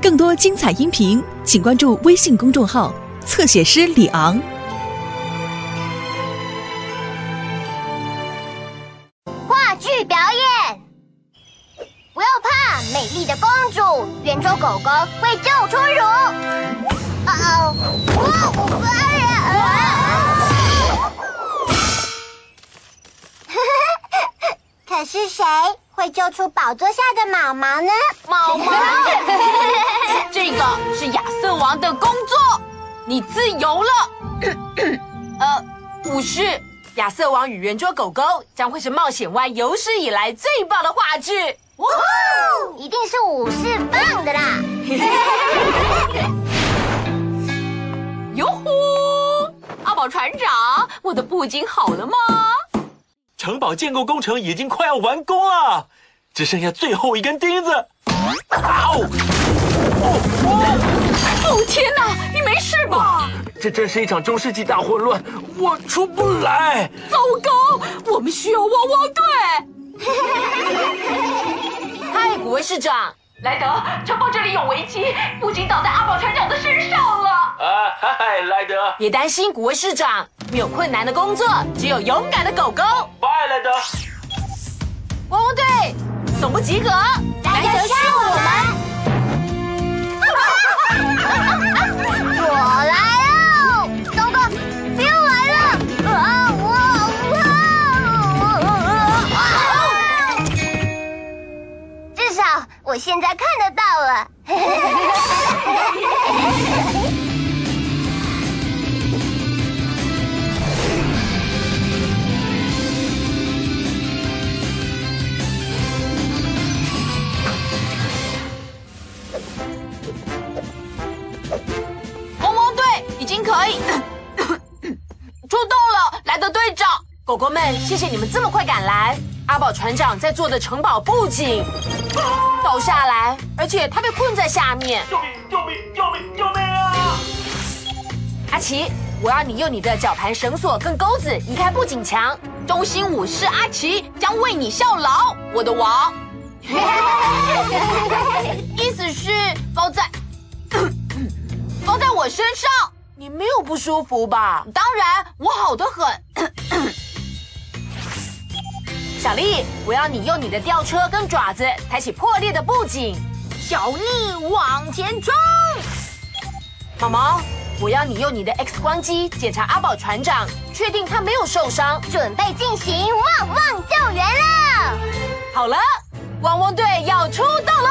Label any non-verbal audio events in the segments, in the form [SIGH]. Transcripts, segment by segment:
更多精彩音频，请关注微信公众号“侧写师李昂”。话剧表演，不要怕，美丽的公主，圆桌狗狗会救出乳。哦哦，我爱人。[LAUGHS] 可是谁会救出宝座下的毛毛呢？毛毛，这个是亚瑟王的工作，你自由了。呃，武士，亚瑟王与圆桌狗狗将会是冒险湾有史以来最棒的话剧。哇，一定是武士棒的啦！哟呼，阿宝船长，我的布景好了吗？城堡建构工程已经快要完工了，只剩下最后一根钉子。哦！哦天哪，你没事吧？这真是一场中世纪大混乱，我出不来。糟糕，我们需要汪汪队。[LAUGHS] 嗨，古威市长，莱德，城堡这里有危机，不仅倒在阿宝船长的身上了。啊，嗨，莱德，别担心，古威市长，没有困难的工作，只有勇敢的狗狗。拜，了的。汪汪队总部集合，莱德需要我们。我来了，糟糕，别来了！啊我至少我现在看得到了。[LAUGHS] 狗狗们，谢谢你们这么快赶来。阿宝船长在做的城堡布景倒下来，而且他被困在下面。救命！救命！救命！救命啊！阿奇，我要你用你的绞盘绳索跟钩子移开布景墙。中心武士阿奇将为你效劳，我的王。[LAUGHS] 意思是包在包在我身上，你没有不舒服吧？当然，我好的很。小丽，我要你用你的吊车跟爪子抬起破裂的布景。小丽往前冲！毛毛，我要你用你的 X 光机检查阿宝船长，确定他没有受伤。准备进行旺旺救援了！好了，汪汪队要出动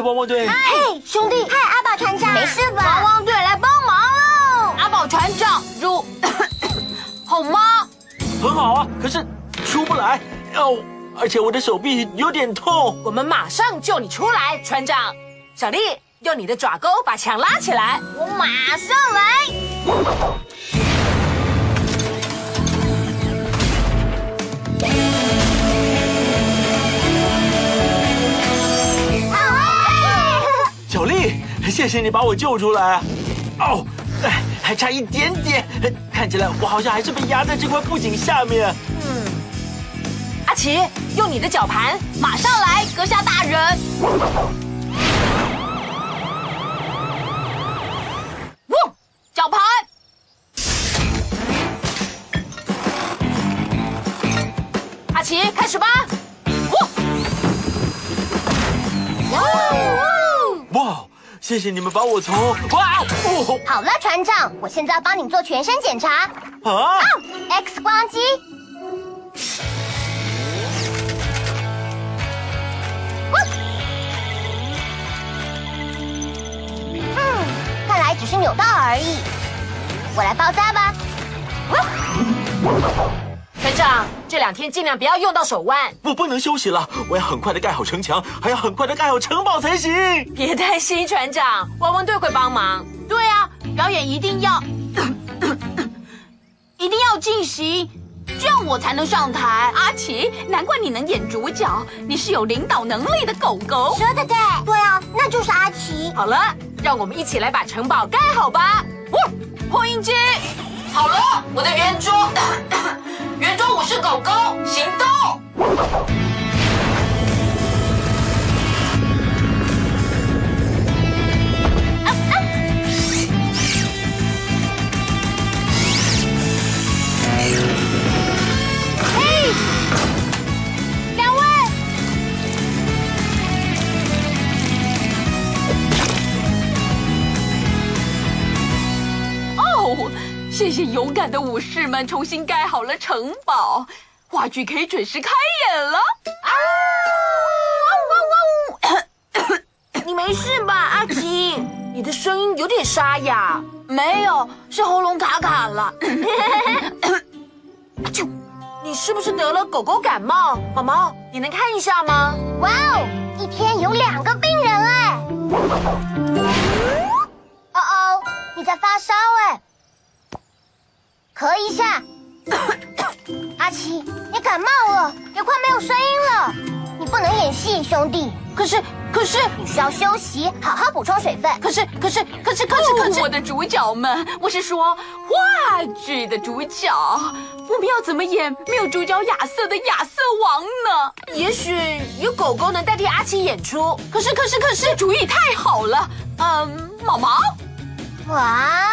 汪汪队。嘿，兄弟，嗨，阿宝船长，没事汪吧？汪队来帮忙喽！阿宝船长，如 [COUGHS] 好吗？很好啊，可是出不来哦，而且我的手臂有点痛。我们马上救你出来，船长。小丽，用你的爪钩把墙拉起来。我马上来。谢谢你把我救出来。哦，哎，还差一点点，看起来我好像还是被压在这块布景下面。嗯阿奇，用你的绞盘，马上来，阁下大人。谢谢你们把我从哇哦好了，船长，我现在要帮你做全身检查。啊！X 光机。嗯，看来只是扭到而已。我来包扎吧。船长，这两天尽量不要用到手腕。我不能休息了，我要很快的盖好城墙，还要很快的盖好城堡才行。别担心，船长，汪汪队会帮忙。对啊，表演一定要，[COUGHS] 一定要进行，这样我才能上台。阿奇，难怪你能演主角，你是有领导能力的狗狗。说的对，对啊，那就是阿奇。好了，让我们一起来把城堡盖好吧。哦，破音机，好了，我的圆桌，圆桌武士狗狗行动。勇敢的武士们重新盖好了城堡，话剧可以准时开演了。[COUGHS] 你没事吧，阿奇？你的声音有点沙哑。没有，是喉咙卡卡了。[COUGHS] 就，你是不是得了狗狗感冒？毛毛，你能看一下吗？哇哦，一天有两个病人哎。哦哦，你在发烧哎，咳一下。[COUGHS] 阿奇，你感冒了，也快没有声音了。你不能演戏，兄弟。可是，可是，你需要休息，好好补充水分。可是，可是，可是，可是，可是，我的主角们，我是说话剧的主角，我们要怎么演没有主角亚瑟的亚瑟王呢？也许有狗狗能代替阿奇演出。可是，可是，可是，主意太好了。嗯，毛毛，哇，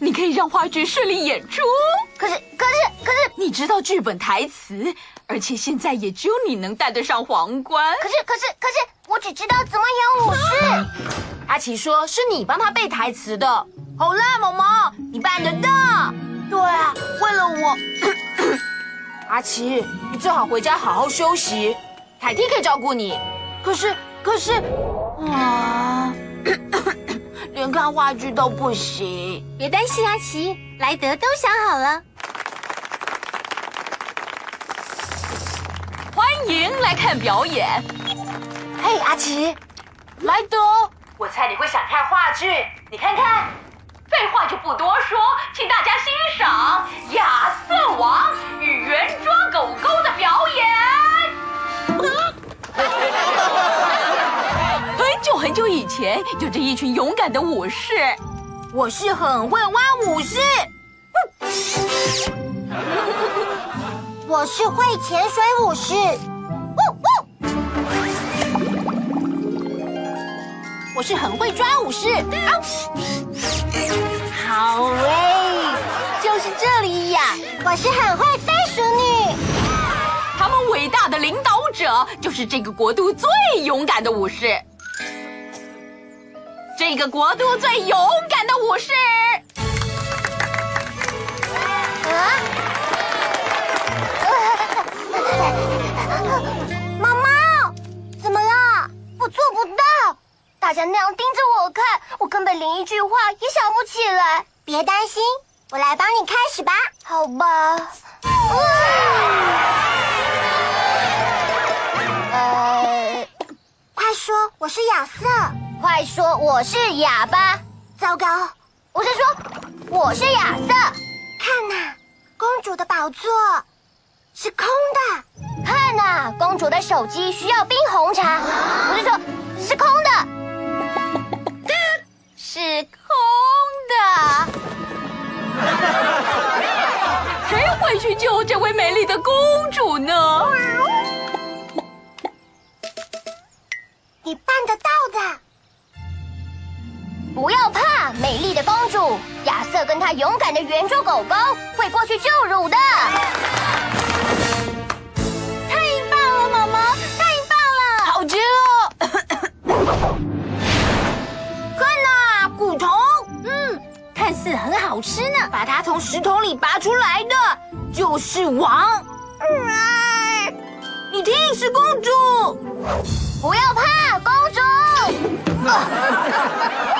你可以让话剧顺利演出。可是，可是，可是，你知道剧本台词，而且现在也只有你能戴得上皇冠。可是，可是，可是，我只知道怎么演武士。阿奇说是你帮他背台词的。好啦，毛毛，你办得到。对啊，为了我，[COUGHS] 阿奇，你最好回家好好休息，凯蒂可以照顾你。可是，可是，啊，连看话剧都不行。别担心，阿奇，莱德都想好了。欢迎来看表演。嘿，阿奇，莱德，我猜你会想看话剧，你看看。废话就不多说，请大家欣赏亚瑟王与圆桌狗狗的表演。很久以前，有着一群勇敢的武士。我是很会挖武士。我是会潜水武士。我是很会抓武士。好喂，就是这里呀！我是很会飞鼠女。他们伟大的领导者就是这个国度最勇敢的武士。这个国度最勇敢的武士。啊！[LAUGHS] 毛毛，怎么了？我做不到。大家那样盯着我看，我根本连一句话也想不起来。别担心，我来帮你开始吧。好吧。呃，快说我是亚瑟。快说我是哑巴。糟糕，我是说我是亚瑟。看呐、公主的宝座是空的。看呐、公主的手机需要冰红茶。我是说，是空的，是空的。谁会去救这位美丽的公主呢？不要怕美丽的公主亚瑟跟他勇敢的圆桌狗狗会过去救乳的。太棒了毛毛太棒了。好极了看啊骨头。嗯看似很好吃呢把它从石头里拔出来的就是王。你听是公主。不要怕公主。[LAUGHS]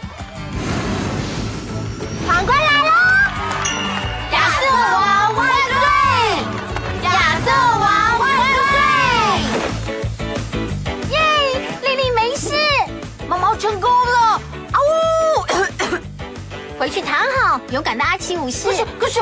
勇敢的阿奇武士。可是。